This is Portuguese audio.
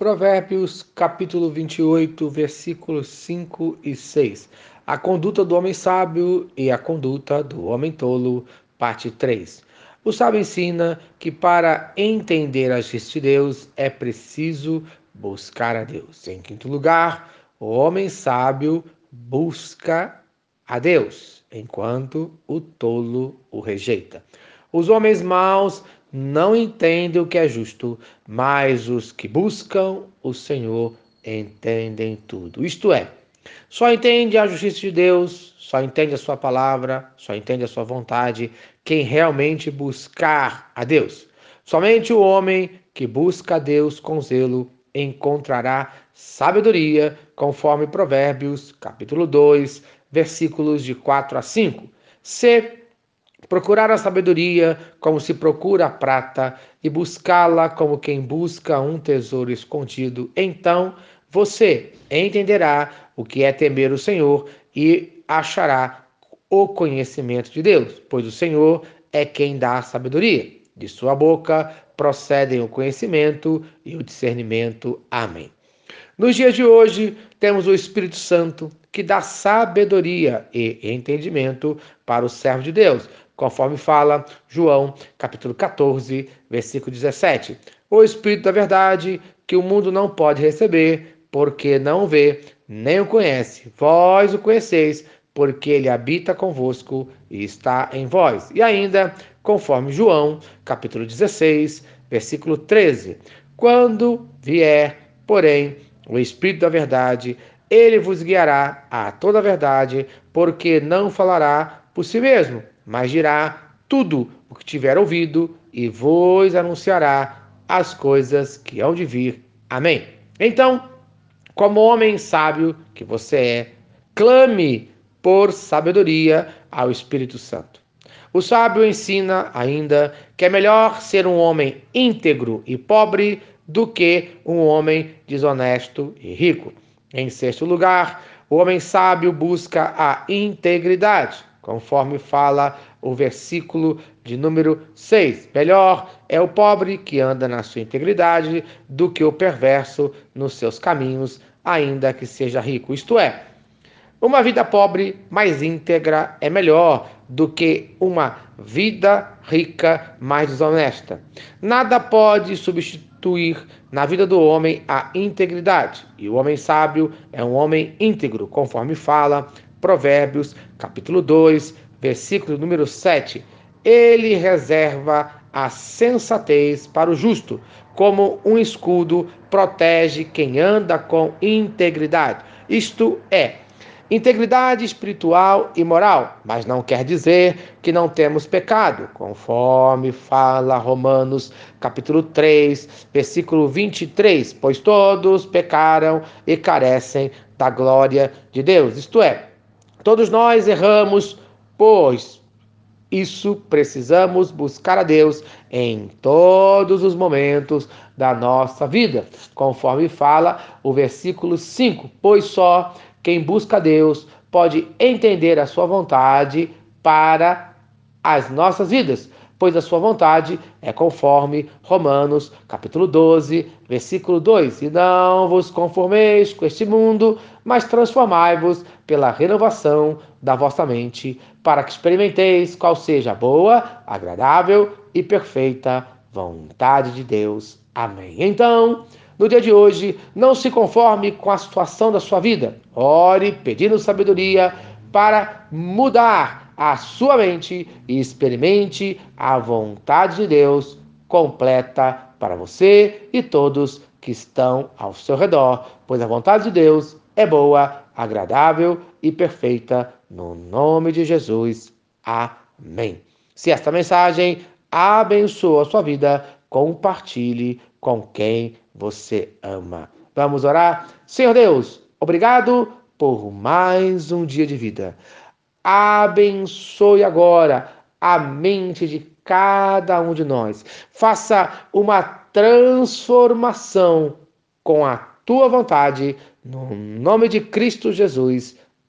Provérbios, capítulo 28, versículos 5 e 6. A conduta do homem sábio e a conduta do homem tolo, parte 3. O sábio ensina que para entender a justiça de Deus é preciso buscar a Deus. Em quinto lugar, o homem sábio busca a Deus, enquanto o tolo o rejeita. Os homens maus não entendem o que é justo, mas os que buscam o Senhor entendem tudo. Isto é, só entende a justiça de Deus, só entende a sua palavra, só entende a sua vontade quem realmente buscar a Deus. Somente o homem que busca a Deus com zelo encontrará sabedoria, conforme Provérbios, capítulo 2, versículos de 4 a 5. Se Procurar a sabedoria como se procura a prata e buscá-la como quem busca um tesouro escondido. Então você entenderá o que é temer o Senhor e achará o conhecimento de Deus, pois o Senhor é quem dá a sabedoria. De sua boca procedem o conhecimento e o discernimento. Amém. Nos dias de hoje, temos o Espírito Santo que dá sabedoria e entendimento para o servo de Deus, conforme fala João, capítulo 14, versículo 17. O Espírito da Verdade, que o mundo não pode receber, porque não vê, nem o conhece. Vós o conheceis, porque ele habita convosco e está em vós. E ainda, conforme João, capítulo 16, versículo 13. Quando vier, porém, o Espírito da Verdade, ele vos guiará a toda a verdade, porque não falará por si mesmo, mas dirá tudo o que tiver ouvido e vos anunciará as coisas que hão de vir. Amém. Então, como homem sábio que você é, clame por sabedoria ao Espírito Santo. O sábio ensina ainda que é melhor ser um homem íntegro e pobre do que um homem desonesto e rico. Em sexto lugar, o homem sábio busca a integridade conforme fala o versículo de número 6. Melhor é o pobre que anda na sua integridade do que o perverso nos seus caminhos, ainda que seja rico. Isto é, uma vida pobre, mais íntegra, é melhor do que uma vida rica, mais desonesta. Nada pode substituir na vida do homem a integridade. E o homem sábio é um homem íntegro, conforme fala Provérbios, capítulo 2, versículo número 7. Ele reserva a sensatez para o justo, como um escudo protege quem anda com integridade. Isto é, integridade espiritual e moral, mas não quer dizer que não temos pecado, conforme fala Romanos capítulo 3, versículo 23, pois todos pecaram e carecem da glória de Deus. Isto é, Todos nós erramos, pois isso precisamos buscar a Deus em todos os momentos da nossa vida, conforme fala o versículo 5. Pois só quem busca a Deus pode entender a sua vontade para as nossas vidas pois a sua vontade é conforme Romanos, capítulo 12, versículo 2. E não vos conformeis com este mundo, mas transformai-vos pela renovação da vossa mente, para que experimenteis qual seja a boa, agradável e perfeita vontade de Deus. Amém. Então, no dia de hoje, não se conforme com a situação da sua vida. Ore pedindo sabedoria para mudar a sua mente e experimente a vontade de Deus completa para você e todos que estão ao seu redor, pois a vontade de Deus é boa, agradável e perfeita, no nome de Jesus. Amém. Se esta mensagem abençoa a sua vida, compartilhe com quem você ama. Vamos orar? Senhor Deus, obrigado por mais um dia de vida abençoe agora a mente de cada um de nós. Faça uma transformação com a tua vontade, no nome de Cristo Jesus.